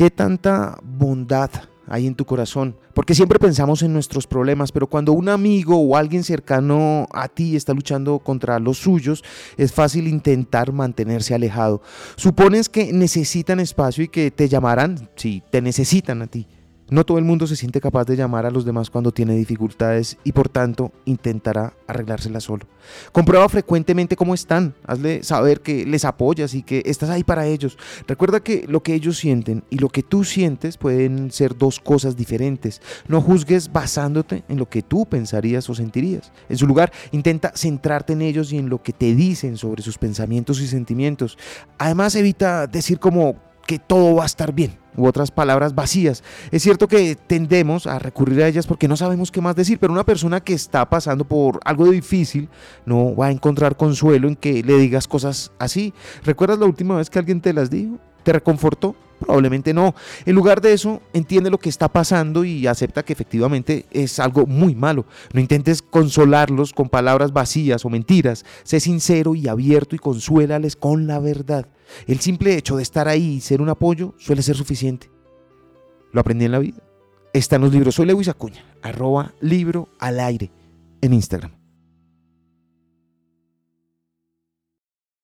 ¿Qué tanta bondad hay en tu corazón? Porque siempre pensamos en nuestros problemas, pero cuando un amigo o alguien cercano a ti está luchando contra los suyos, es fácil intentar mantenerse alejado. Supones que necesitan espacio y que te llamarán si te necesitan a ti. No todo el mundo se siente capaz de llamar a los demás cuando tiene dificultades y por tanto intentará arreglársela solo. Comprueba frecuentemente cómo están, hazle saber que les apoyas y que estás ahí para ellos. Recuerda que lo que ellos sienten y lo que tú sientes pueden ser dos cosas diferentes. No juzgues basándote en lo que tú pensarías o sentirías. En su lugar, intenta centrarte en ellos y en lo que te dicen sobre sus pensamientos y sentimientos. Además, evita decir como que todo va a estar bien u otras palabras vacías. Es cierto que tendemos a recurrir a ellas porque no sabemos qué más decir, pero una persona que está pasando por algo difícil no va a encontrar consuelo en que le digas cosas así. ¿Recuerdas la última vez que alguien te las dijo? ¿Te reconfortó? Probablemente no. En lugar de eso, entiende lo que está pasando y acepta que efectivamente es algo muy malo. No intentes consolarlos con palabras vacías o mentiras. Sé sincero y abierto y consuélales con la verdad. El simple hecho de estar ahí y ser un apoyo suele ser suficiente. Lo aprendí en la vida. Está en los libros. Soy Lewis Acuña, arroba libro al aire en Instagram.